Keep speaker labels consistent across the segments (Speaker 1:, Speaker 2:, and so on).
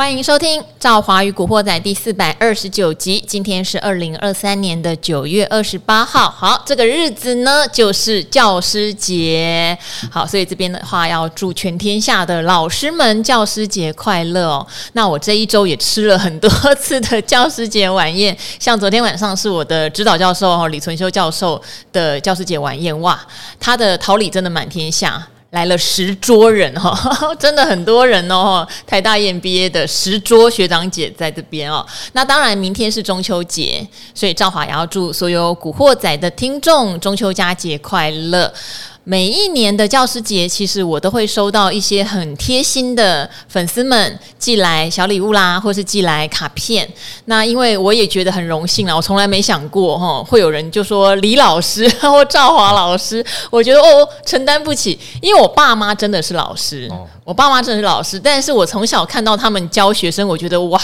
Speaker 1: 欢迎收听《赵华与古惑仔》第四百二十九集。今天是二零二三年的九月二十八号。好，这个日子呢，就是教师节。好，所以这边的话要祝全天下的老师们教师节快乐哦。那我这一周也吃了很多次的教师节晚宴，像昨天晚上是我的指导教授哦，李存修教授的教师节晚宴，哇，他的桃李真的满天下。来了十桌人哈，真的很多人哦。台大 EMBA 的十桌学长姐在这边哦。那当然，明天是中秋节，所以赵华也要祝所有古惑仔的听众中秋佳节快乐。每一年的教师节，其实我都会收到一些很贴心的粉丝们寄来小礼物啦，或是寄来卡片。那因为我也觉得很荣幸啦，我从来没想过哈，会有人就说李老师或赵华老师，我觉得哦，承担不起，因为我爸妈真的是老师，我爸妈真的是老师，但是我从小看到他们教学生，我觉得哇。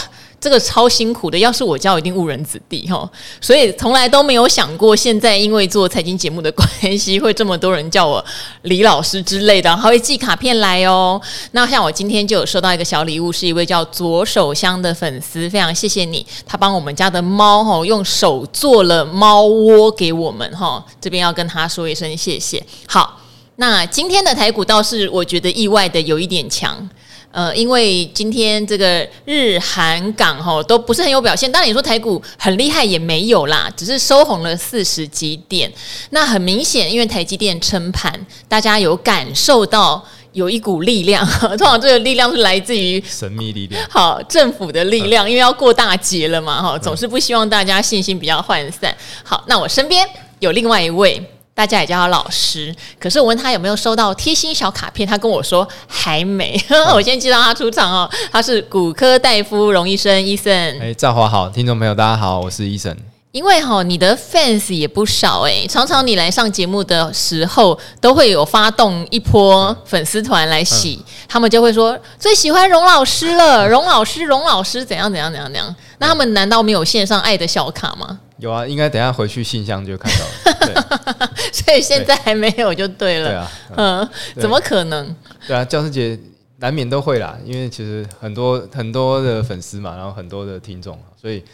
Speaker 1: 这个超辛苦的，要是我教，一定误人子弟哈。所以从来都没有想过，现在因为做财经节目的关系，会这么多人叫我李老师之类的，还会寄卡片来哦。那像我今天就有收到一个小礼物，是一位叫左手香的粉丝，非常谢谢你，他帮我们家的猫哈用手做了猫窝给我们哈，这边要跟他说一声谢谢。好，那今天的台股倒是我觉得意外的有一点强。呃，因为今天这个日韩港哈都不是很有表现，当然你说台股很厉害也没有啦，只是收红了四十几点。那很明显，因为台积电撑盘，大家有感受到有一股力量，通常这个力量是来自于
Speaker 2: 神秘力量，
Speaker 1: 好政府的力量，因为要过大节了嘛，哈，总是不希望大家信心比较涣散。好，那我身边有另外一位。大家也叫他老师，可是我问他有没有收到贴心小卡片，他跟我说还没。我先介绍他出场哦，他是骨科大夫荣医生，医生。
Speaker 2: 哎，赵华好，听众朋友大家好，我是医生。
Speaker 1: 因为哈，你的 fans 也不少哎，常常你来上节目的时候，都会有发动一波粉丝团来洗，嗯、他们就会说最喜欢荣老师了，荣老师，荣老师怎样怎样怎样怎样。那他们难道没有线上爱的小卡吗？
Speaker 2: 有啊，应该等一下回去信箱就看到了。
Speaker 1: 所以现在还没有就对了。对啊，嗯，怎么可能？
Speaker 2: 对啊，教师节难免都会啦，因为其实很多很多的粉丝嘛，然后很多的听众，所以。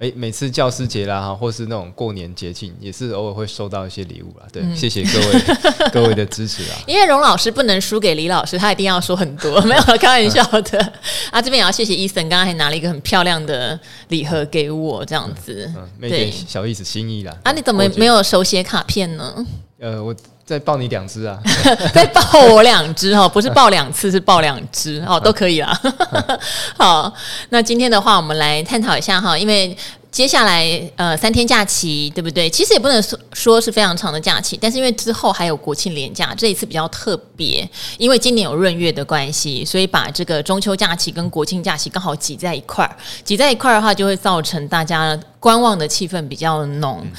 Speaker 2: 诶，每次教师节啦，哈，或是那种过年节庆，也是偶尔会收到一些礼物啦。对，嗯、谢谢各位 各位的支持啊！
Speaker 1: 因为荣老师不能输给李老师，他一定要说很多，没有开玩笑的。嗯、啊，这边也要谢谢伊森，刚刚还拿了一个很漂亮的礼盒给我，这样子，
Speaker 2: 嗯，没点小意思心意啦。
Speaker 1: 啊，你怎么没有手写卡片呢？
Speaker 2: 呃，我再抱你两只啊，
Speaker 1: 再抱我两只哈，不是抱两次，是抱两只哦，都可以啦。好，那今天的话，我们来探讨一下哈，因为。接下来呃三天假期对不对？其实也不能说说是非常长的假期，但是因为之后还有国庆连假，这一次比较特别，因为今年有闰月的关系，所以把这个中秋假期跟国庆假期刚好挤在一块儿，挤在一块儿的话，就会造成大家观望的气氛比较浓。嗯、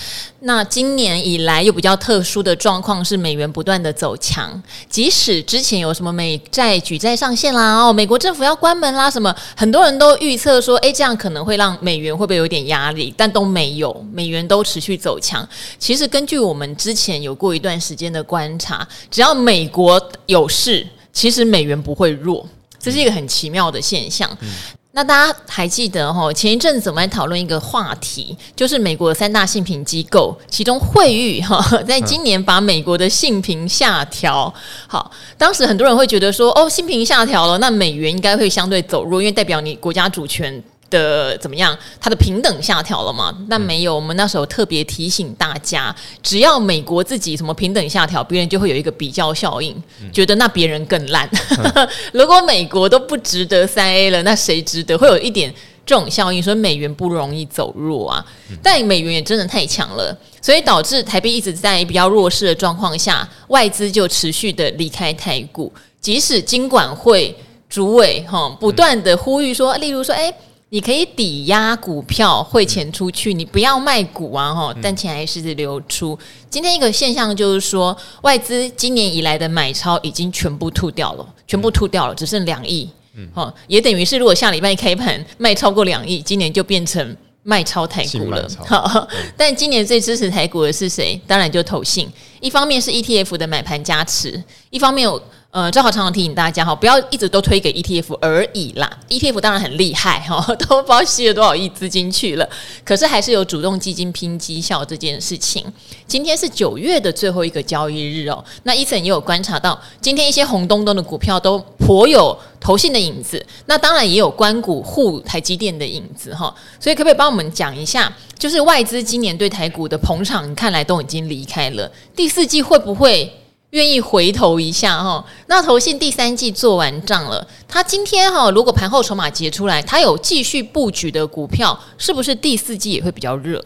Speaker 1: 那今年以来又比较特殊的状况是美元不断的走强，即使之前有什么美债举债上限啦，哦，美国政府要关门啦，什么很多人都预测说，诶，这样可能会让美元会不会有点压。力？但都没有，美元都持续走强。其实根据我们之前有过一段时间的观察，只要美国有事，其实美元不会弱，这是一个很奇妙的现象。嗯、那大家还记得哈？前一阵子我们来讨论一个话题，就是美国三大信评机构，其中惠誉哈，在今年把美国的信评下调。好，当时很多人会觉得说，哦，信评下调了，那美元应该会相对走弱，因为代表你国家主权。的怎么样？它的平等下调了嘛？但没有。我们那时候特别提醒大家，只要美国自己什么平等下调，别人就会有一个比较效应，觉得那别人更烂。如果美国都不值得三 A 了，那谁值得？会有一点这种效应，所以美元不容易走弱啊。但美元也真的太强了，所以导致台币一直在比较弱势的状况下，外资就持续的离开台股。即使金管会主委哈不断的呼吁说，例如说，哎。你可以抵押股票汇钱出去，你不要卖股啊，哈，但钱还是流出。今天一个现象就是说，外资今年以来的买超已经全部吐掉了，全部吐掉了，只剩两亿，嗯，哈，也等于是如果下礼拜开盘卖超过两亿，今年就变成卖超台股了。好，但今年最支持台股的是谁？当然就投信。一方面是 ETF 的买盘加持，一方面有。呃，正好常常提醒大家哈，不要一直都推给 ETF 而已啦。ETF 当然很厉害哈，都不知道吸了多少亿资金去了，可是还是有主动基金拼绩效这件事情。今天是九月的最后一个交易日哦，那伊森也有观察到，今天一些红咚咚的股票都颇有投信的影子，那当然也有关股护台积电的影子哈。所以可不可以帮我们讲一下，就是外资今年对台股的捧场，看来都已经离开了，第四季会不会？愿意回头一下哈，那投信第三季做完账了，他今天哈，如果盘后筹码结出来，他有继续布局的股票，是不是第四季也会比较热？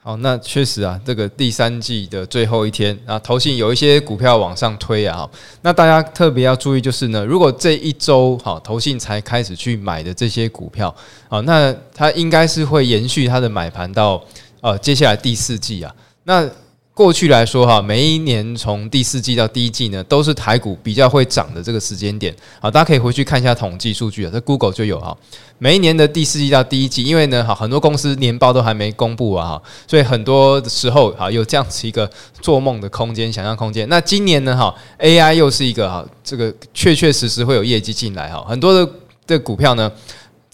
Speaker 2: 好，那确实啊，这个第三季的最后一天啊，投信有一些股票往上推啊，那大家特别要注意就是呢，如果这一周哈投信才开始去买的这些股票啊，那它应该是会延续它的买盘到呃接下来第四季啊，那。过去来说哈，每一年从第四季到第一季呢，都是台股比较会涨的这个时间点。啊，大家可以回去看一下统计数据啊，在 Google 就有哈。每一年的第四季到第一季，因为呢，哈，很多公司年报都还没公布啊，哈，所以很多时候哈，有这样子一个做梦的空间、想象空间。那今年呢，哈，AI 又是一个哈，这个确确实实会有业绩进来哈，很多的的股票呢，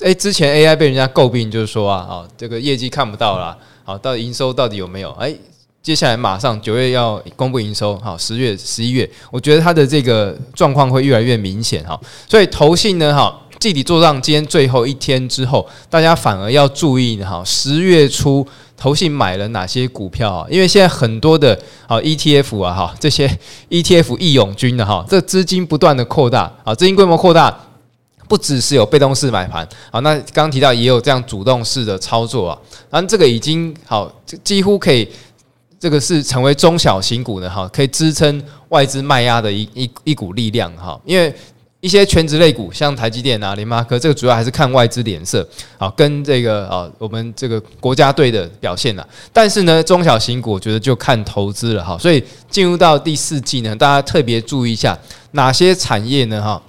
Speaker 2: 诶，之前 AI 被人家诟病，就是说啊，啊，这个业绩看不到啦，好，到底营收到底有没有？诶。接下来马上九月要公布营收，好，十月、十一月，我觉得它的这个状况会越来越明显哈。所以投信呢，哈，季底做账今天最后一天之后，大家反而要注意哈，十月初投信买了哪些股票啊？因为现在很多的啊 ETF 啊哈，这些 ETF 义勇军的哈，这资金不断的扩大啊，资金规模扩大，不只是有被动式买盘啊，那刚刚提到也有这样主动式的操作啊，那这个已经好，几乎可以。这个是成为中小型股的哈，可以支撑外资卖压的一一一股力量哈。因为一些全职类股，像台积电啊、联发科，这个主要还是看外资脸色啊，跟这个啊我们这个国家队的表现啊。但是呢，中小型股我觉得就看投资了哈。所以进入到第四季呢，大家特别注意一下哪些产业呢哈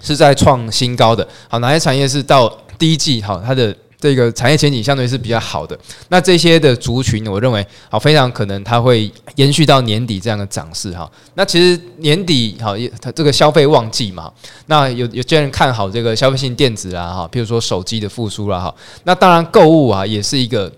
Speaker 2: 是在创新高的，好，哪些产业是到第一季好它的。这个产业前景相对是比较好的，那这些的族群，我认为好非常可能它会延续到年底这样的涨势哈。那其实年底好也，它这个消费旺季嘛，那有有些人看好这个消费性电子啊哈，比如说手机的复苏啦哈。那当然购物啊也是一个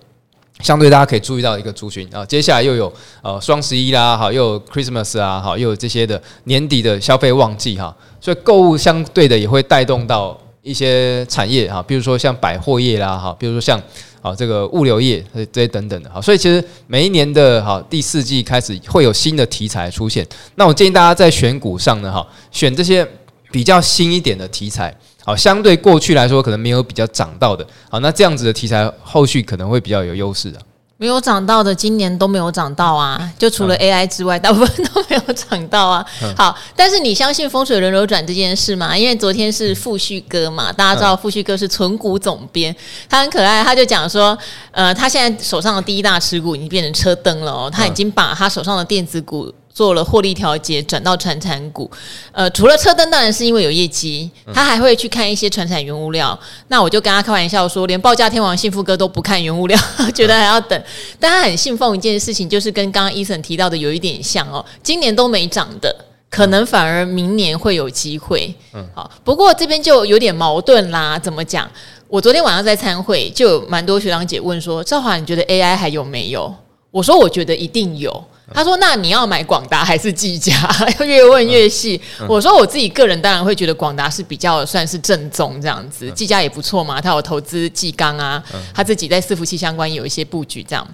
Speaker 2: 相对大家可以注意到一个族群啊。接下来又有呃双十一啦哈，又有 Christmas 啊哈，又有这些的年底的消费旺季哈，所以购物相对的也会带动到。一些产业哈，比如说像百货业啦哈，比如说像啊这个物流业这些等等的哈，所以其实每一年的哈第四季开始会有新的题材出现。那我建议大家在选股上呢哈，选这些比较新一点的题材，好，相对过去来说可能没有比较涨到的，好，那这样子的题材后续可能会比较有优势的。
Speaker 1: 没有涨到的，今年都没有涨到啊！就除了 AI 之外，大部分都没有涨到啊。好，但是你相信风水轮流转这件事吗？因为昨天是富旭哥嘛，大家知道富旭哥是存股总编，他很可爱，他就讲说，呃，他现在手上的第一大持股已经变成车灯了哦，他已经把他手上的电子股。做了获利调节，转到传产股。呃，除了车灯，当然是因为有业绩，他还会去看一些传产原物料。那我就跟他开玩笑说，连报价天王幸福哥都不看原物料，觉得还要等。但他很信奉一件事情，就是跟刚刚 Eason 提到的有一点像哦。今年都没涨的，可能反而明年会有机会。嗯，好。不过这边就有点矛盾啦。怎么讲？我昨天晚上在参会，就有蛮多学长姐问说：“赵华，你觉得 AI 还有没有？”我说：“我觉得一定有。”他说：“那你要买广达还是技嘉？” 越问越细。我说：“我自己个人当然会觉得广达是比较算是正宗这样子，技嘉也不错嘛。他有投资技钢啊，他自己在伺服器相关有一些布局这样。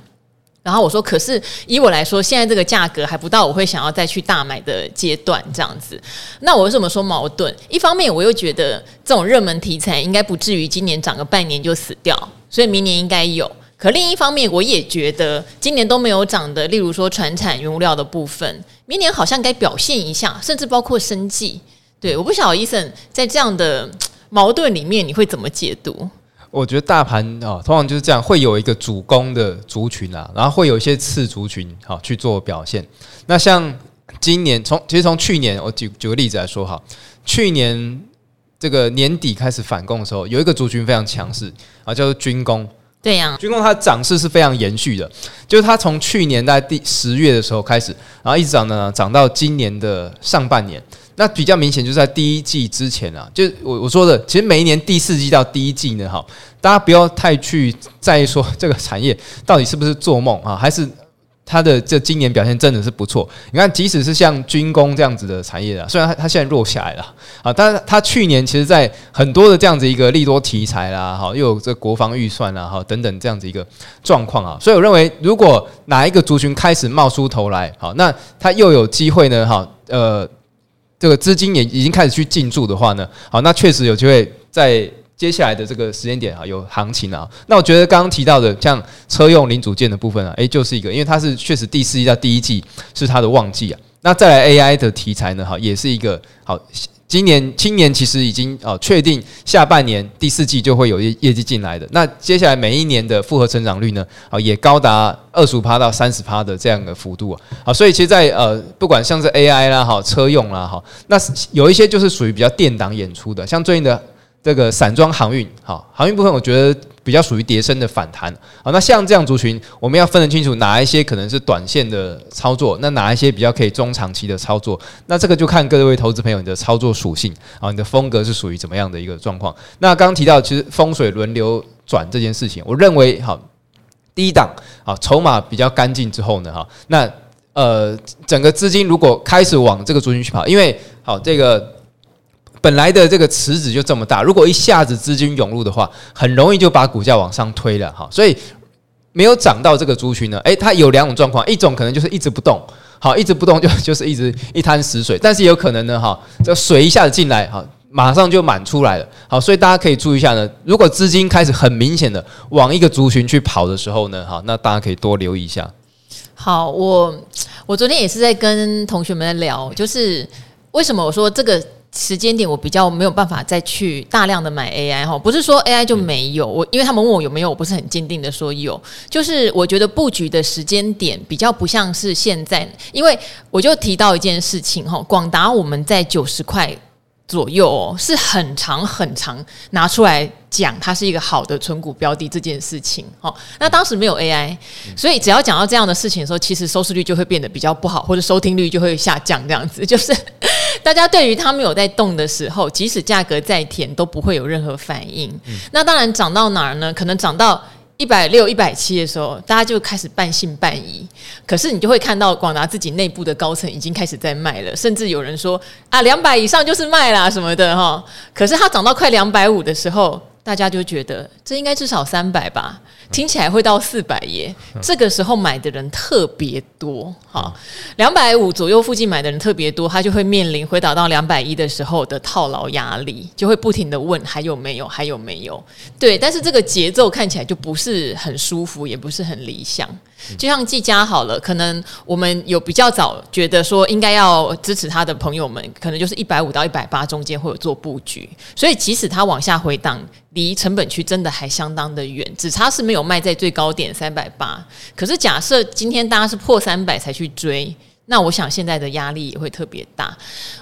Speaker 1: 然后我说：‘可是以我来说，现在这个价格还不到我会想要再去大买的阶段这样子。那我为什么说矛盾？一方面我又觉得这种热门题材应该不至于今年涨个半年就死掉，所以明年应该有。”可另一方面，我也觉得今年都没有涨的，例如说船产原物料的部分，明年好像该表现一下，甚至包括生技。对，我不晓得 Eason 在这样的 矛盾里面，你会怎么解读？
Speaker 2: 我觉得大盘啊，通常就是这样，会有一个主攻的族群啊，然后会有一些次族群好去做表现。那像今年从其实从去年，我举举个例子来说哈，去年这个年底开始反攻的时候，有一个族群非常强势啊，叫做军工。
Speaker 1: 对呀、
Speaker 2: 军工它涨势是非常延续的，就是它从去年在第十月的时候开始，然后一直涨呢，涨到今年的上半年。那比较明显就是在第一季之前啊，就我我说的，其实每一年第四季到第一季呢，哈，大家不要太去在意说这个产业到底是不是做梦啊，还是。它的这今年表现真的是不错，你看，即使是像军工这样子的产业啊，虽然它它现在弱下来了啊，但是它去年其实在很多的这样子一个利多题材啦，哈，又有这国防预算啦，哈，等等这样子一个状况啊，所以我认为，如果哪一个族群开始冒出头来，好，那它又有机会呢，哈，呃，这个资金也已经开始去进驻的话呢，好，那确实有机会在。接下来的这个时间点啊，有行情啊。那我觉得刚刚提到的像车用零组件的部分啊，诶，就是一个，因为它是确实第四季到第一季是它的旺季啊。那再来 AI 的题材呢，哈，也是一个好。今年今年其实已经哦确定下半年第四季就会有业业绩进来的。那接下来每一年的复合成长率呢，啊，也高达二十五趴到三十趴的这样的幅度啊。好，所以其实在呃，不管像是 AI 啦，哈，车用啦，哈，那有一些就是属于比较电档演出的，像最近的。这个散装航运，好，航运部分我觉得比较属于叠升的反弹，好，那像这样族群，我们要分得清楚哪一些可能是短线的操作，那哪一些比较可以中长期的操作，那这个就看各位投资朋友你的操作属性啊，你的风格是属于怎么样的一个状况。那刚刚提到其实风水轮流转这件事情，我认为好，第一档好，筹码比较干净之后呢，哈，那呃整个资金如果开始往这个族群去跑，因为好这个。本来的这个池子就这么大，如果一下子资金涌入的话，很容易就把股价往上推了哈。所以没有涨到这个族群呢，诶，它有两种状况，一种可能就是一直不动，好，一直不动就 就是一直一滩死水，但是有可能呢，哈，这水一下子进来，哈，马上就满出来了，好，所以大家可以注意一下呢，如果资金开始很明显的往一个族群去跑的时候呢，哈，那大家可以多留意一下。
Speaker 1: 好，我我昨天也是在跟同学们在聊，就是为什么我说这个。时间点我比较没有办法再去大量的买 AI 哈，不是说 AI 就没有我，因为他们问我有没有，我不是很坚定的说有，就是我觉得布局的时间点比较不像是现在，因为我就提到一件事情哈，广达我们在九十块左右哦，是很长很长拿出来讲它是一个好的存股标的这件事情哦，那当时没有 AI，所以只要讲到这样的事情的时候，其实收视率就会变得比较不好，或者收听率就会下降，这样子就是。大家对于它没有在动的时候，即使价格再甜，都不会有任何反应。嗯、那当然涨到哪儿呢？可能涨到一百六、一百七的时候，大家就开始半信半疑。可是你就会看到广达自己内部的高层已经开始在卖了，甚至有人说啊，两百以上就是卖啦什么的哈。可是它涨到快两百五的时候，大家就觉得这应该至少三百吧。听起来会到四百耶，这个时候买的人特别多，哈，两百五左右附近买的人特别多，他就会面临回档到两百一的时候的套牢压力，就会不停的问还有没有，还有没有？对，但是这个节奏看起来就不是很舒服，也不是很理想。就像技嘉好了，可能我们有比较早觉得说应该要支持他的朋友们，可能就是一百五到一百八中间会有做布局，所以即使它往下回档，离成本区真的还相当的远，只差是没有卖在最高点三百八。可是假设今天大家是破三百才去追。那我想现在的压力也会特别大，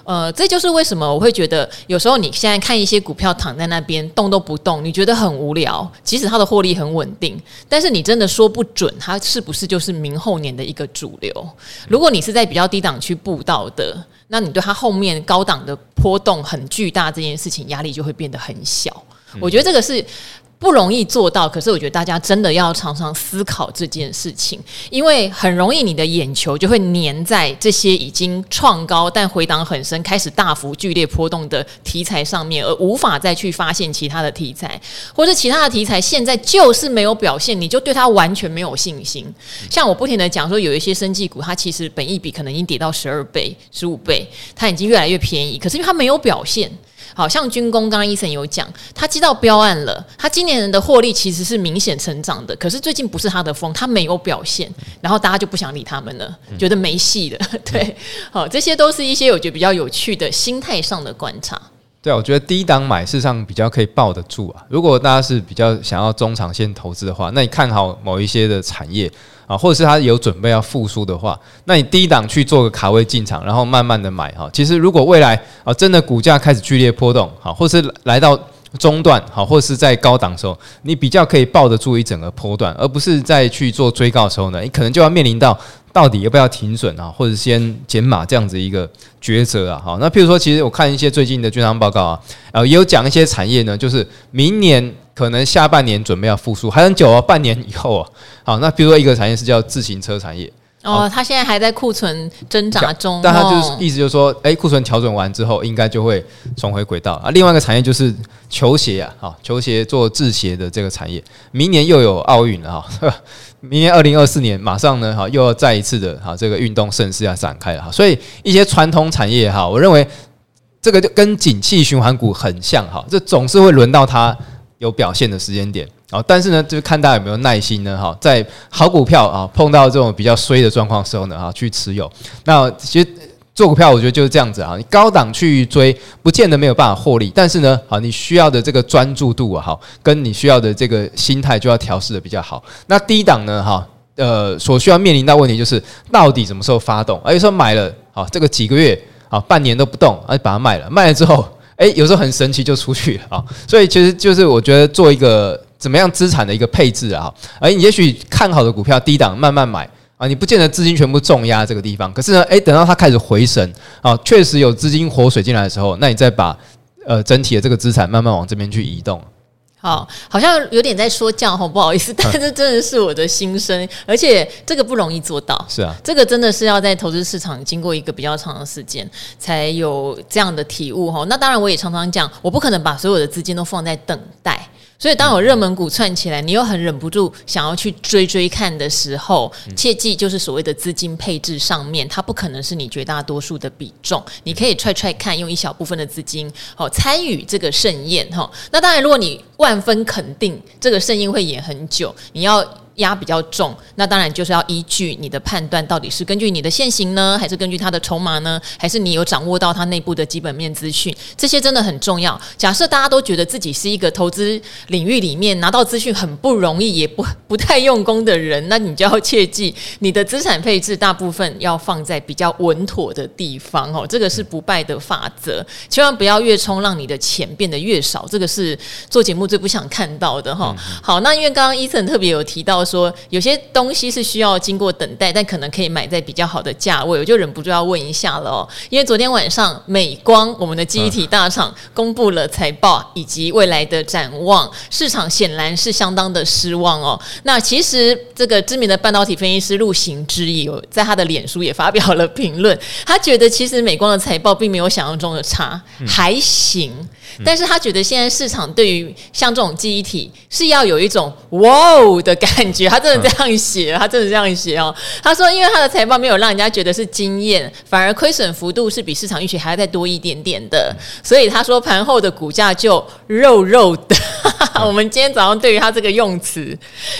Speaker 1: 呃，这就是为什么我会觉得有时候你现在看一些股票躺在那边动都不动，你觉得很无聊。即使它的获利很稳定，但是你真的说不准它是不是就是明后年的一个主流。如果你是在比较低档区布道的，那你对它后面高档的波动很巨大这件事情压力就会变得很小。我觉得这个是。不容易做到，可是我觉得大家真的要常常思考这件事情，因为很容易你的眼球就会粘在这些已经创高但回档很深、开始大幅剧烈波动的题材上面，而无法再去发现其他的题材，或者其他的题材现在就是没有表现，你就对它完全没有信心。像我不停的讲说，有一些生技股，它其实本益比可能已经跌到十二倍、十五倍，它已经越来越便宜，可是因为它没有表现。好像军工，刚刚医生有讲，他接到标案了，他今年人的获利其实是明显成长的，可是最近不是他的风，他没有表现，然后大家就不想理他们了，觉得没戏了。对，好，这些都是一些我觉得比较有趣的心态上的观察。
Speaker 2: 对啊，我觉得低档买事实上比较可以抱得住啊。如果大家是比较想要中长线投资的话，那你看好某一些的产业。啊，或者是他有准备要复苏的话，那你低档去做个卡位进场，然后慢慢的买哈。其实如果未来啊真的股价开始剧烈波动，好，或是来到中段好，或是在高档时候，你比较可以抱得住一整个波段，而不是在去做追高的时候呢，你可能就要面临到到底要不要停损啊，或者先减码这样子一个抉择啊。好，那譬如说，其实我看一些最近的券商报告啊，呃，也有讲一些产业呢，就是明年可能下半年准备要复苏，还很久啊，半年以后啊。好，那比如说一个产业是叫自行车产业。
Speaker 1: 哦，它现在还在库存挣扎中，
Speaker 2: 但它就是意思就是说，哎，库存调整完之后，应该就会重回轨道啊。另外一个产业就是球鞋啊，好，球鞋做制鞋的这个产业，明年又有奥运了哈，明年二零二四年马上呢，哈，又要再一次的哈这个运动盛世要展开了哈，所以一些传统产业哈，我认为这个就跟景气循环股很像哈，这总是会轮到它有表现的时间点。好，但是呢，就是看大家有没有耐心呢？哈，在好股票啊碰到这种比较衰的状况时候呢，哈，去持有。那其实做股票，我觉得就是这样子啊。你高档去追，不见得没有办法获利，但是呢，好，你需要的这个专注度啊，哈，跟你需要的这个心态就要调试的比较好。那低档呢，哈，呃，所需要面临到问题就是到底什么时候发动？而且说买了，好，这个几个月，好，半年都不动，而且把它卖了，卖了之后，哎，有时候很神奇就出去了啊。所以其实就是我觉得做一个。怎么样资产的一个配置啊？哎你也许看好的股票低档慢慢买啊，你不见得资金全部重压这个地方。可是呢，诶，等到它开始回升啊，确实有资金活水进来的时候，那你再把呃整体的这个资产慢慢往这边去移动。
Speaker 1: 好，好像有点在说教，哈不好意思，但这真的是我的心声，而且这个不容易做到。
Speaker 2: 是啊，
Speaker 1: 这个真的是要在投资市场经过一个比较长的时间才有这样的体悟哈。那当然，我也常常讲，我不可能把所有的资金都放在等待。所以，当有热门股窜起来，你又很忍不住想要去追追看的时候，切记就是所谓的资金配置上面，它不可能是你绝大多数的比重。你可以踹踹看，用一小部分的资金好参与这个盛宴哈。那当然，如果你万分肯定这个盛宴会演很久，你要。压比较重，那当然就是要依据你的判断，到底是根据你的现行呢，还是根据他的筹码呢，还是你有掌握到他内部的基本面资讯？这些真的很重要。假设大家都觉得自己是一个投资领域里面拿到资讯很不容易，也不不太用功的人，那你就要切记，你的资产配置大部分要放在比较稳妥的地方哦。这个是不败的法则，千万不要越冲让你的钱变得越少。这个是做节目最不想看到的哈。好，那因为刚刚 Eason 特别有提到。说有些东西是需要经过等待，但可能可以买在比较好的价位，我就忍不住要问一下了哦。因为昨天晚上美光我们的记忆体大厂公布了财报以及未来的展望，市场显然是相当的失望哦。那其实这个知名的半导体分析师陆行之有在他的脸书也发表了评论，他觉得其实美光的财报并没有想象中的差，还行。但是他觉得现在市场对于像这种记忆体是要有一种哇哦的感觉，他真的这样写，他真的这样写哦。他说，因为他的财报没有让人家觉得是惊艳，反而亏损幅度是比市场预期还要再多一点点的，所以他说盘后的股价就肉肉的。我们今天早上对于他这个用词，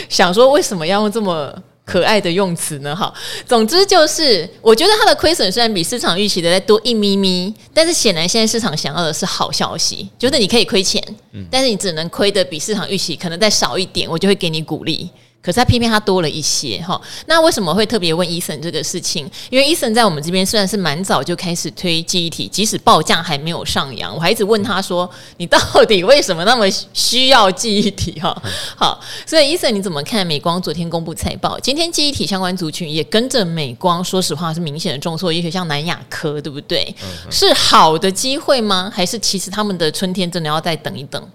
Speaker 1: 想说为什么要用这么？可爱的用词呢？哈，总之就是，我觉得它的亏损虽然比市场预期的再多一咪咪，但是显然现在市场想要的是好消息，就是你可以亏钱，但是你只能亏的比市场预期可能再少一点，我就会给你鼓励。可是他偏偏他多了一些哈，那为什么会特别问 Eason 这个事情？因为 Eason 在我们这边虽然是蛮早就开始推记忆体，即使报价还没有上扬，我还一直问他说：“你到底为什么那么需要记忆体？”哈，好，所以 Eason 你怎么看美光昨天公布财报？今天记忆体相关族群也跟着美光，说实话是明显的重挫，也许像南亚科，对不对？是好的机会吗？还是其实他们的春天真的要再等一等？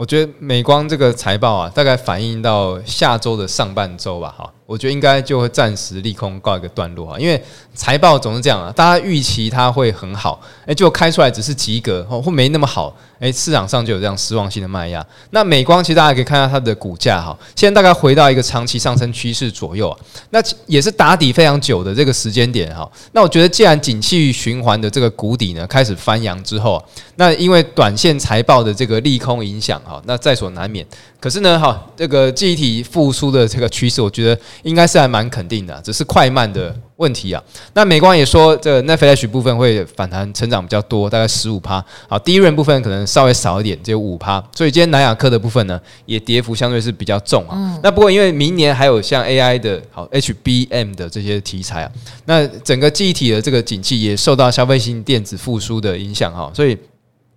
Speaker 2: 我觉得美光这个财报啊，大概反映到下周的上半周吧，哈。我觉得应该就会暂时利空告一个段落啊，因为财报总是这样啊，大家预期它会很好，诶，就开出来只是及格或没那么好，诶，市场上就有这样失望性的卖压。那美光其实大家可以看到它的股价哈，现在大概回到一个长期上升趋势左右啊，那也是打底非常久的这个时间点哈。那我觉得既然景气循环的这个谷底呢开始翻扬之后，那因为短线财报的这个利空影响哈，那在所难免。可是呢，哈，这个记忆体复苏的这个趋势，我觉得应该是还蛮肯定的，只是快慢的问题啊。那美光也说，这个 NAND Flash 部分会反弹成长比较多，大概十五趴。好，DRAM 部分可能稍微少一点，只有五趴。所以今天南亚科的部分呢，也跌幅相对是比较重啊。那不过因为明年还有像 AI 的好 HBM 的这些题材啊，那整个记忆体的这个景气也受到消费性电子复苏的影响哈，所以。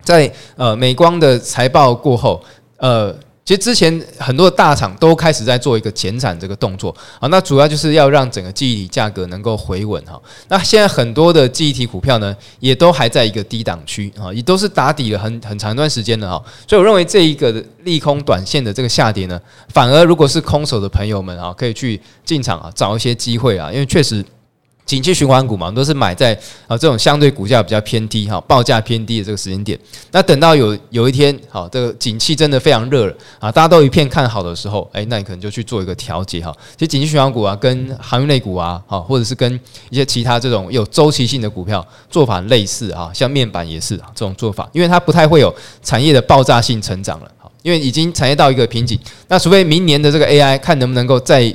Speaker 2: 在呃美光的财报过后，呃。其实之前很多大厂都开始在做一个减产这个动作啊，那主要就是要让整个记忆体价格能够回稳哈。那现在很多的记忆体股票呢，也都还在一个低档区啊，也都是打底了很很长一段时间了哈。所以我认为这一个利空短线的这个下跌呢，反而如果是空手的朋友们啊，可以去进场啊，找一些机会啊，因为确实。景气循环股嘛，都是买在啊这种相对股价比较偏低哈，报价偏低的这个时间点。那等到有有一天，好，这个景气真的非常热了啊，大家都一片看好的时候，诶，那你可能就去做一个调节哈。其实景气循环股啊，跟航运类股啊，好，或者是跟一些其他这种有周期性的股票做法类似啊，像面板也是这种做法，因为它不太会有产业的爆炸性成长了，好，因为已经产业到一个瓶颈，那除非明年的这个 AI 看能不能够再。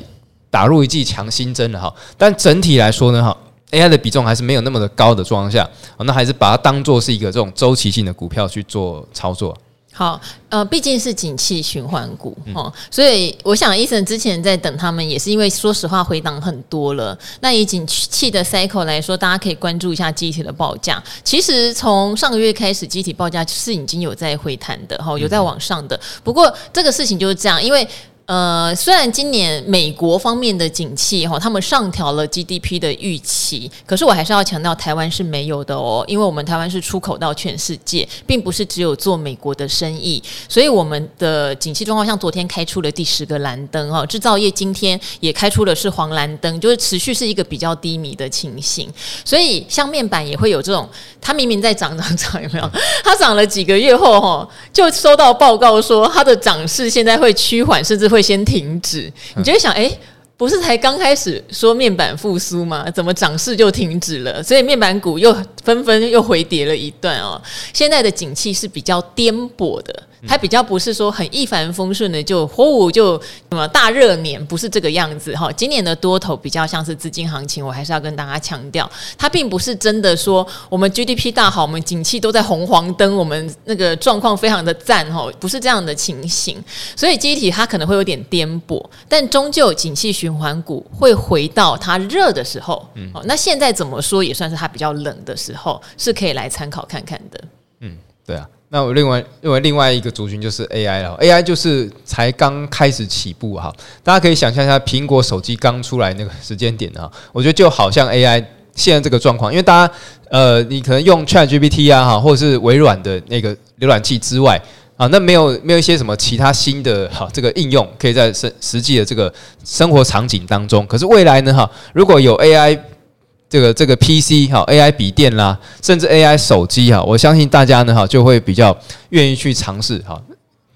Speaker 2: 打入一剂强心针了哈，但整体来说呢哈，AI 的比重还是没有那么的高的状况下，那还是把它当做是一个这种周期性的股票去做操作。
Speaker 1: 好，呃，毕竟是景气循环股哦，所以我想，Eason 之前在等他们，也是因为说实话回档很多了。那以景气的 cycle 来说，大家可以关注一下机体的报价。其实从上个月开始，机体报价是已经有在回弹的哈，有在往上的。不过这个事情就是这样，因为。呃，虽然今年美国方面的景气哈，他们上调了 GDP 的预期，可是我还是要强调，台湾是没有的哦，因为我们台湾是出口到全世界，并不是只有做美国的生意，所以我们的景气状况像昨天开出了第十个蓝灯哈，制造业今天也开出了是黄蓝灯，就是持续是一个比较低迷的情形，所以像面板也会有这种，它明明在涨涨涨，有没有？它涨了几个月后哈，就收到报告说它的涨势现在会趋缓，甚至会。先停止，你就会想，哎，不是才刚开始说面板复苏吗？怎么涨势就停止了？所以面板股又纷纷又回跌了一段哦。现在的景气是比较颠簸的。它比较不是说很一帆风顺的就呼就什么大热年，不是这个样子哈。今年的多头比较像是资金行情，我还是要跟大家强调，它并不是真的说我们 GDP 大好，我们景气都在红黄灯，我们那个状况非常的赞哈，不是这样的情形。所以记忆体它可能会有点颠簸，但终究景气循环股会回到它热的时候。嗯，那现在怎么说也算是它比较冷的时候，是可以来参考看看的。
Speaker 2: 嗯，对啊。那我另外认为另外一个族群就是 AI 了，AI 就是才刚开始起步哈，大家可以想象一下苹果手机刚出来那个时间点哈，我觉得就好像 AI 现在这个状况，因为大家呃，你可能用 ChatGPT 啊哈，或者是微软的那个浏览器之外啊，那没有没有一些什么其他新的哈这个应用可以在实实际的这个生活场景当中，可是未来呢哈，如果有 AI。这个这个 PC 哈 AI 笔电啦，甚至 AI 手机哈，我相信大家呢哈就会比较愿意去尝试哈。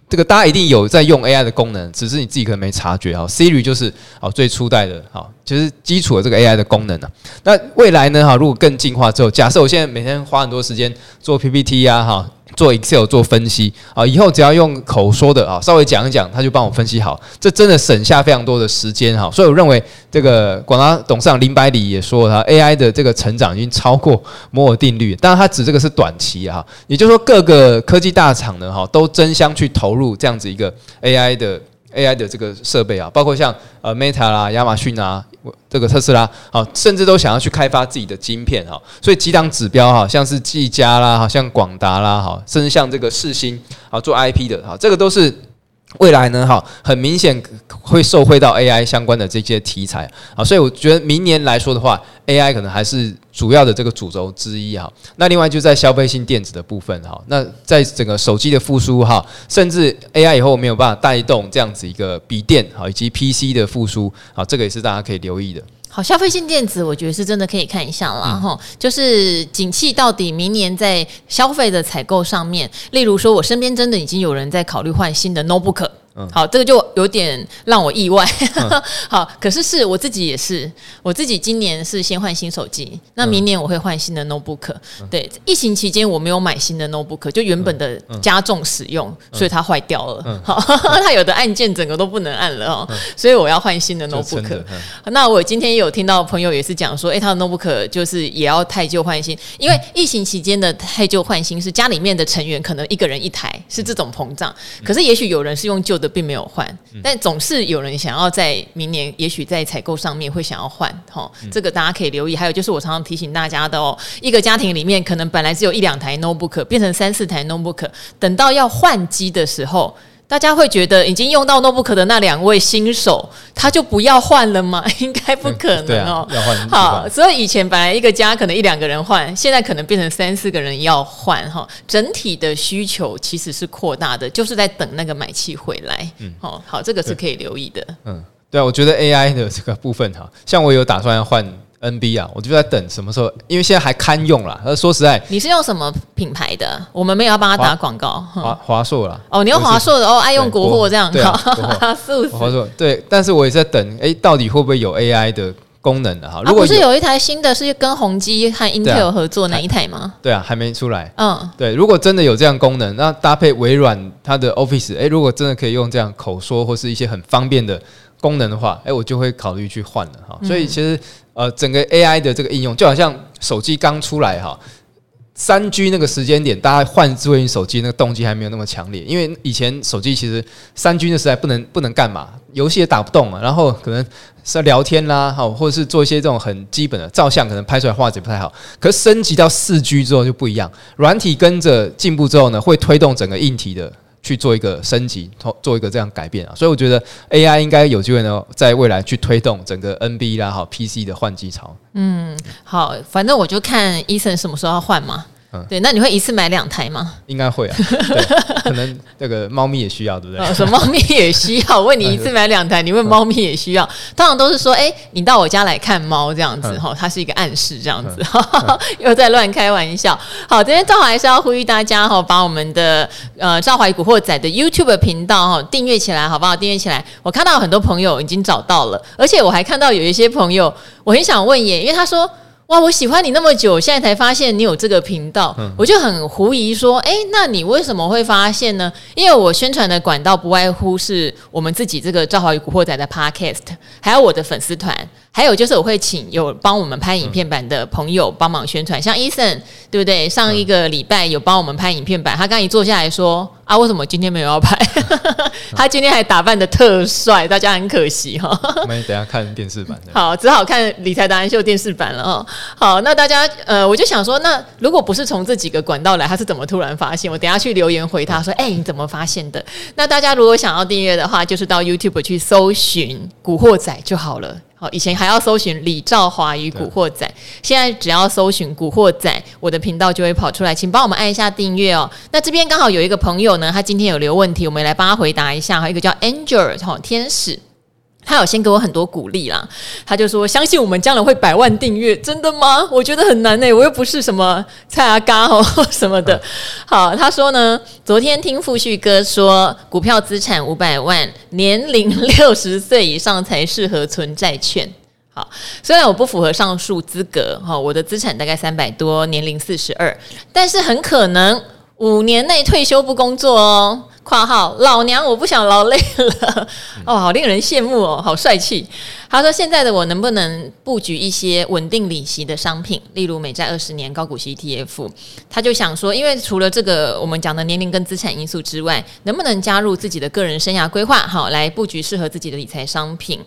Speaker 2: 这个大家一定有在用 AI 的功能，只是你自己可能没察觉哈。Siri 就是哦最初代的哈，就是基础的这个 AI 的功能呢。那未来呢哈，如果更进化之后，假设我现在每天花很多时间做 PPT 呀哈。做 Excel 做分析啊，以后只要用口说的啊，稍微讲一讲，他就帮我分析好，这真的省下非常多的时间哈。所以我认为这个广达董事长林百里也说他 AI 的这个成长已经超过摩尔定律，当然他指这个是短期啊，也就是说各个科技大厂呢哈都争相去投入这样子一个 AI 的。AI 的这个设备啊，包括像呃 Meta 啦、亚马逊啊、这个特斯拉，好，甚至都想要去开发自己的晶片哈，所以几档指标哈，像是技嘉啦，好像广达啦，哈，甚至像这个世星啊，做 IP 的哈，这个都是。未来呢，哈，很明显会受惠到 AI 相关的这些题材啊，所以我觉得明年来说的话，AI 可能还是主要的这个主轴之一哈。那另外就在消费性电子的部分哈，那在整个手机的复苏哈，甚至 AI 以后没有办法带动这样子一个笔电哈以及 PC 的复苏啊，这个也是大家可以留意的。
Speaker 1: 好，消费性电子，我觉得是真的可以看一下啦。哈、嗯，就是景气到底明年在消费的采购上面，例如说，我身边真的已经有人在考虑换新的 notebook。嗯、好，这个就有点让我意外。嗯、好，可是是我自己也是，我自己今年是先换新手机，那明年我会换新的 notebook。嗯、对，疫情期间我没有买新的 notebook，就原本的加重使用，嗯、所以它坏掉了。嗯、好，它有的按键整个都不能按了哦，嗯、所以我要换新的 notebook。那我今天也有听到朋友也是讲说，诶，他的 notebook 就是也要太旧换新，因为疫情期间的太旧换新是家里面的成员可能一个人一台，是这种膨胀。可是也许有人是用旧的。并没有换，嗯、但总是有人想要在明年，也许在采购上面会想要换，哈、嗯，这个大家可以留意。还有就是我常常提醒大家的哦，一个家庭里面可能本来只有一两台 notebook，变成三四台 notebook，等到要换机的时候。大家会觉得已经用到 notebook 的那两位新手，他就不要换了吗？应该不可能哦。
Speaker 2: 要换。
Speaker 1: 好，所以以前本来一个家可能一两个人换，现在可能变成三四个人要换哈。整体的需求其实是扩大的，就是在等那个买气回来。嗯，好，好，这个是可以留意的。
Speaker 2: 嗯，对啊，我觉得 AI 的这个部分哈，像我有打算要换。NB 啊，我就在等什么时候，因为现在还堪用啦。呃，说实在，
Speaker 1: 你是用什么品牌的？我们没有要帮他打广告。
Speaker 2: 华华硕啦。
Speaker 1: 哦，你用华硕的哦，爱用国货这样。对啊，
Speaker 2: 华硕对，但是我也在等，哎、欸，到底会不会有 AI 的功能的哈？如果、啊、不
Speaker 1: 是有一台新的，是跟宏基和 Intel 合作哪一台吗？
Speaker 2: 对啊，还没出来。嗯，对，如果真的有这样功能，那搭配微软它的 Office，哎、欸，如果真的可以用这样口说或是一些很方便的功能的话，哎、欸，我就会考虑去换了哈。所以其实。呃，整个 AI 的这个应用就好像手机刚出来哈，三 G 那个时间点，大家换智慧型手机那个动机还没有那么强烈，因为以前手机其实三 G 的时代不能不能干嘛，游戏也打不动啊，然后可能是聊天啦，哈，或者是做一些这种很基本的照相，可能拍出来画质不太好。可是升级到四 G 之后就不一样，软体跟着进步之后呢，会推动整个硬体的。去做一个升级，做做一个这样改变啊，所以我觉得 AI 应该有机会呢，在未来去推动整个 NB 啦，好 PC 的换机潮。嗯，
Speaker 1: 好，反正我就看 Eason 什么时候要换嘛。嗯、对，那你会一次买两台吗？
Speaker 2: 应该会啊，对，可能那个猫咪也需要，对不对？
Speaker 1: 说猫咪也需要，问你一次买两台，你问猫咪也需要，通常都是说，哎，你到我家来看猫这样子哈，它是一个暗示这样子，又在乱开玩笑。好，今天正好还是要呼吁大家哈，把我们的呃赵华古惑仔的 YouTube 频道哈订阅起来，好不好？订阅起来，我看到很多朋友已经找到了，而且我还看到有一些朋友，我很想问耶，因为他说。哇，我喜欢你那么久，现在才发现你有这个频道，嗯、我就很狐疑说，哎，那你为什么会发现呢？因为我宣传的管道不外乎是我们自己这个《赵华与古惑仔》的 Podcast，还有我的粉丝团，还有就是我会请有帮我们拍影片版的朋友帮忙宣传，嗯、像 Eason 对不对？上一个礼拜有帮我们拍影片版，他刚一坐下来说。啊，为什么今天没有要拍？他今天还打扮的特帅，大家很可惜哈。
Speaker 2: 我们等下看电视版。
Speaker 1: 好，只好看理财达人秀电视版了哦。好，那大家呃，我就想说，那如果不是从这几个管道来，他是怎么突然发现？我等下去留言回他说，哎、欸，你怎么发现的？那大家如果想要订阅的话，就是到 YouTube 去搜寻《古惑仔》就好了。以前还要搜寻李兆华与古惑仔，现在只要搜寻古惑仔，我的频道就会跑出来，请帮我们按一下订阅哦。那这边刚好有一个朋友呢，他今天有留问题，我们来帮他回答一下哈。一个叫 Angel 哈天使。他有先给我很多鼓励啦，他就说相信我们将来会百万订阅，真的吗？我觉得很难呢、我又不是什么蔡阿嘎哦 什么的。好，他说呢，昨天听富旭哥说，股票资产五百万，年龄 六十岁以上才适合存债券。好，虽然我不符合上述资格哈，我的资产大概三百多，年龄四十二，但是很可能五年内退休不工作哦。括号老娘我不想劳累了哦，好令人羡慕哦，好帅气。他说：“现在的我能不能布局一些稳定利息的商品，例如美债二十年高股息 ETF？” 他就想说，因为除了这个我们讲的年龄跟资产因素之外，能不能加入自己的个人生涯规划，好来布局适合自己的理财商品？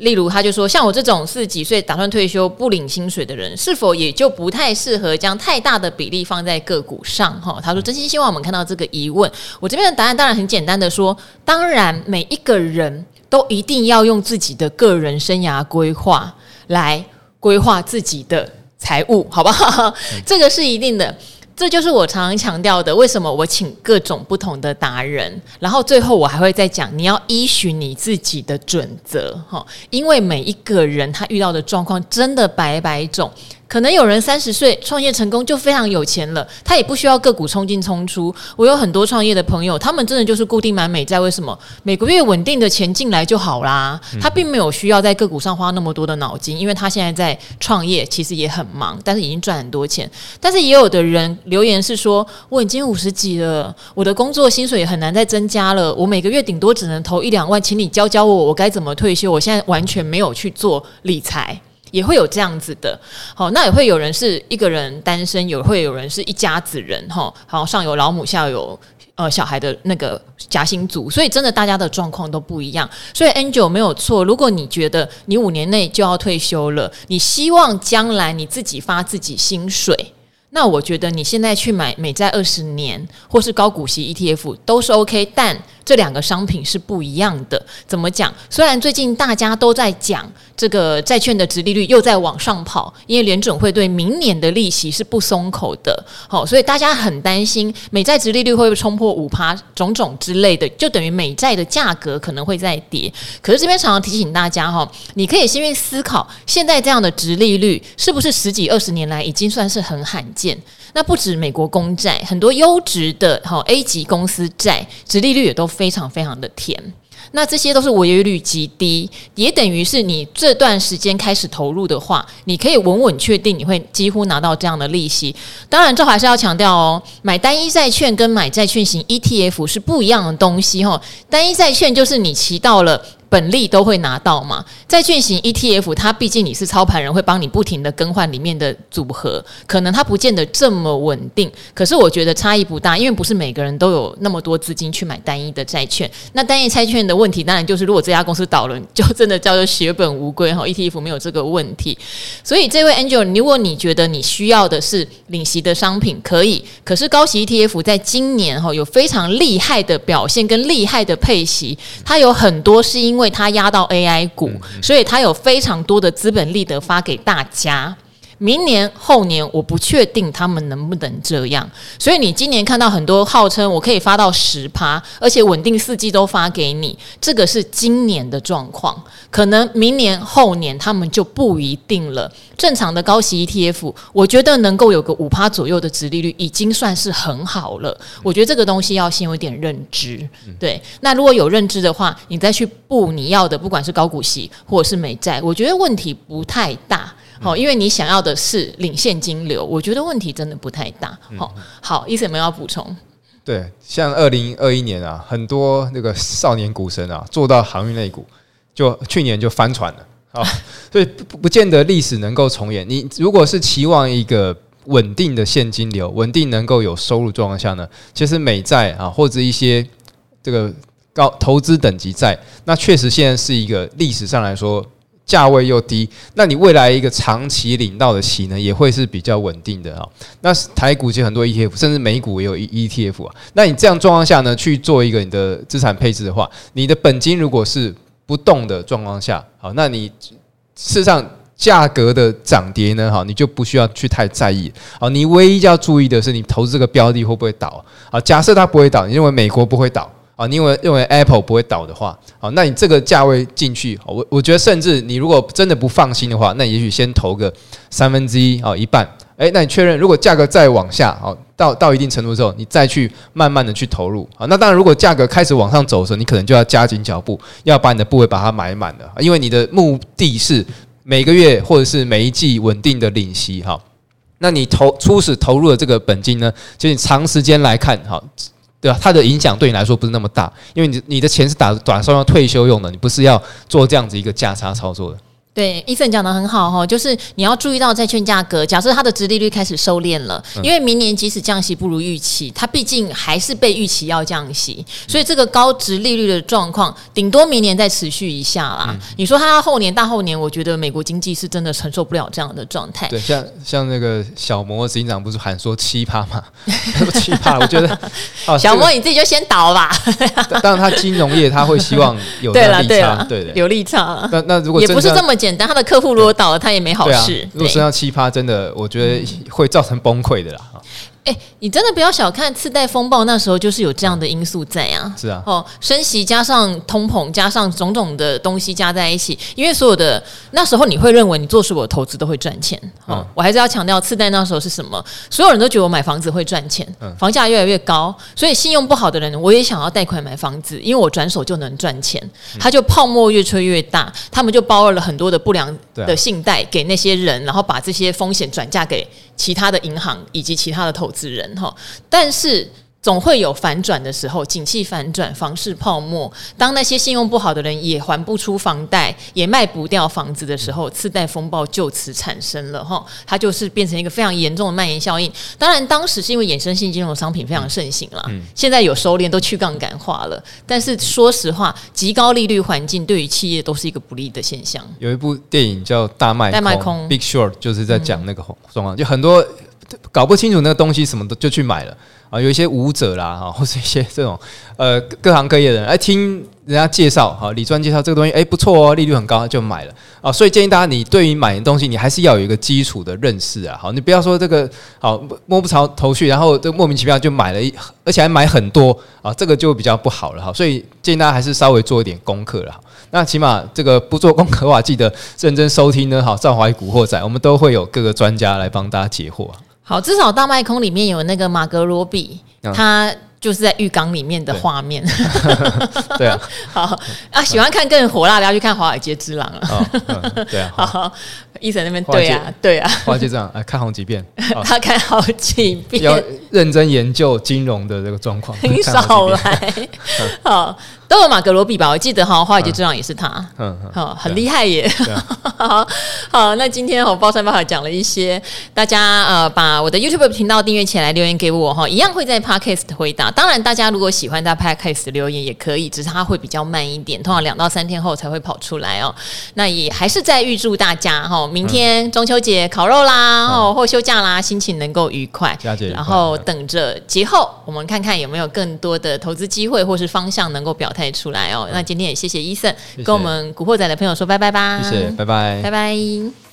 Speaker 1: 例如，他就说，像我这种四十几岁打算退休不领薪水的人，是否也就不太适合将太大的比例放在个股上？哈，他说，真心希望我们看到这个疑问。我这边的答案当然很简单的说，当然每一个人都一定要用自己的个人生涯规划来规划自己的财务，好不好？这个是一定的。这就是我常常强调的，为什么我请各种不同的达人，然后最后我还会再讲，你要依循你自己的准则，哈，因为每一个人他遇到的状况真的百百种。可能有人三十岁创业成功就非常有钱了，他也不需要个股冲进冲出。我有很多创业的朋友，他们真的就是固定买美债，为什么？每个月稳定的钱进来就好啦，他并没有需要在个股上花那么多的脑筋，因为他现在在创业，其实也很忙，但是已经赚很多钱。但是也有的人留言是说，我已经五十几了，我的工作薪水也很难再增加了，我每个月顶多只能投一两万，请你教教我，我该怎么退休？我现在完全没有去做理财。也会有这样子的，好，那也会有人是一个人单身，有会有人是一家子人，哈，好，上有老母，下有呃小孩的那个夹心组，所以真的大家的状况都不一样。所以 Angel 没有错，如果你觉得你五年内就要退休了，你希望将来你自己发自己薪水。那我觉得你现在去买美债二十年或是高股息 ETF 都是 OK，但这两个商品是不一样的。怎么讲？虽然最近大家都在讲这个债券的殖利率又在往上跑，因为联准会对明年的利息是不松口的，好，所以大家很担心美债殖利率会不会冲破五趴，种种之类的，就等于美债的价格可能会再跌。可是这边常常提醒大家哈，你可以先去思考，现在这样的殖利率是不是十几二十年来已经算是很罕见。那不止美国公债，很多优质的哈 A 级公司债，殖利率也都非常非常的甜。那这些都是违约率极低，也等于是你这段时间开始投入的话，你可以稳稳确定你会几乎拿到这样的利息。当然，这还是要强调哦，买单一债券跟买债券型 ETF 是不一样的东西哈。单一债券就是你骑到了。本利都会拿到嘛？债券型 ETF，它毕竟你是操盘人，会帮你不停的更换里面的组合，可能它不见得这么稳定。可是我觉得差异不大，因为不是每个人都有那么多资金去买单一的债券。那单一债券的问题，当然就是如果这家公司倒了，就真的叫做 血本无归哈。ETF 没有这个问题，所以这位 Angel，如果你觉得你需要的是领息的商品，可以。可是高息 ETF 在今年哈有非常厉害的表现跟厉害的配息，它有很多是因。因为它压到 AI 股，所以它有非常多的资本利得发给大家。明年后年我不确定他们能不能这样，所以你今年看到很多号称我可以发到十趴，而且稳定四季都发给你，这个是今年的状况。可能明年后年他们就不一定了。正常的高息 ETF，我觉得能够有个五趴左右的值利率，已经算是很好了。我觉得这个东西要先有点认知，对。那如果有认知的话，你再去布你要的，不管是高股息或者是美债，我觉得问题不太大。好，因为你想要的是领现金流，我觉得问题真的不太大。好，好，医生有没有要补充？
Speaker 2: 对，像二零二一年啊，很多那个少年股神啊，做到航运类股，就去年就翻船了。啊，所以不不见得历史能够重演。你如果是期望一个稳定的现金流，稳定能够有收入状况下呢，其实美债啊，或者一些这个高投资等级债，那确实现在是一个历史上来说。价位又低，那你未来一个长期领到的息呢，也会是比较稳定的啊。那台股其实很多 ETF，甚至美股也有 ETF 啊。那你这样状况下呢，去做一个你的资产配置的话，你的本金如果是不动的状况下，好，那你事实上价格的涨跌呢，好，你就不需要去太在意。好，你唯一要注意的是，你投资这个标的会不会倒？好，假设它不会倒，你认为美国不会倒？啊，你认为认为 Apple 不会倒的话，好，那你这个价位进去，我我觉得甚至你如果真的不放心的话，那也许先投个三分之一啊，一半，诶，那你确认如果价格再往下，好，到到一定程度之后，你再去慢慢的去投入，好，那当然如果价格开始往上走的时候，你可能就要加紧脚步，要把你的部位把它买满了，因为你的目的是每个月或者是每一季稳定的领息，哈，那你投初始投入的这个本金呢，就你长时间来看，哈。对吧？它的影响对你来说不是那么大，因为你你的钱是打打算要退休用的，你不是要做这样子一个价差操作的。
Speaker 1: 对，医生讲的很好哈，就是你要注意到债券价格，假设它的殖利率开始收敛了，因为明年即使降息不如预期，它毕竟还是被预期要降息，所以这个高殖利率的状况，顶多明年再持续一下啦。你说它后年大后年，我觉得美国经济是真的承受不了这样的状态。
Speaker 2: 对，像像那个小摩执行长不是喊说七趴嘛？七趴，我觉得
Speaker 1: 小摩你自己就先倒吧。
Speaker 2: 当然，他金融业他会希望有利差，对的，
Speaker 1: 有利差。
Speaker 2: 那那如果
Speaker 1: 也不是这么。简单，他的客户如果倒了，他也没好事。
Speaker 2: 如果升到七趴，真的，我觉得会造成崩溃的啦。
Speaker 1: 哎，你真的不要小看次贷风暴，那时候就是有这样的因素在啊。
Speaker 2: 是啊，
Speaker 1: 哦，升息加上通膨加上种种的东西加在一起，因为所有的那时候你会认为你做所有投资都会赚钱。哦，我还是要强调，次贷那时候是什么？所有人都觉得我买房子会赚钱，房价越来越高，所以信用不好的人我也想要贷款买房子，因为我转手就能赚钱。他就泡沫越吹越大，他们就包了很多的不良的信贷给那些人，然后把这些风险转嫁给其他的银行以及其他的投资人哈，但是总会有反转的时候，景气反转，房市泡沫。当那些信用不好的人也还不出房贷，也卖不掉房子的时候，次贷风暴就此产生了哈。它就是变成一个非常严重的蔓延效应。当然，当时是因为衍生性金融商品非常盛行了，嗯、现在有收敛，都去杠杆化了。但是说实话，极高利率环境对于企业都是一个不利的现象。
Speaker 2: 有一部电影叫《大卖空》，大卖空 Big Short，就是在讲那个状况，嗯、就很多搞不清楚那个东西什么的就去买了。啊，有一些舞者啦，哈，或者一些这种呃各行各业的人来听人家介绍，哈，李专介绍这个东西，哎，不错哦，利率很高，就买了啊。所以建议大家，你对于买的东西，你还是要有一个基础的认识啊。好，你不要说这个好摸不着头绪，然后就莫名其妙就买了，而且还买很多啊，这个就比较不好了哈。所以建议大家还是稍微做一点功课了。那起码这个不做功课的话，记得认真收听呢。好，赵华与古惑仔，我们都会有各个专家来帮大家解惑。
Speaker 1: 好，至少大卖空里面有那个马格罗比，嗯、他就是在浴缸里面的画面。
Speaker 2: 对啊，
Speaker 1: 好啊，喜欢看更火辣的要去看《华尔街之狼》了。
Speaker 2: 对啊，
Speaker 1: 好，医生那边对啊，对啊，
Speaker 2: 华尔街之狼，哎，看好几遍，
Speaker 1: 他看好几遍，
Speaker 2: 要认真研究金融的这个状况。
Speaker 1: 你少来，好。都有马格罗比吧？我记得哈，华尔街之狼也是他，嗯，好，很厉害耶。好，好，那今天我包山包海讲了一些，大家呃把我的 YouTube 频道订阅起来，留言给我哈，一样会在 Podcast 回答。当然，大家如果喜欢在 Podcast 留言也可以，只是它会比较慢一点，通常两到三天后才会跑出来哦。那也还是在预祝大家哈，明天中秋节烤肉啦，哦或休假啦，心情能够愉快。然后等着节后，我们看看有没有更多的投资机会或是方向能够表态。出来哦，那今天也谢谢伊森，跟我们古惑仔的朋友说拜拜吧，
Speaker 2: 谢谢，拜拜，
Speaker 1: 拜拜。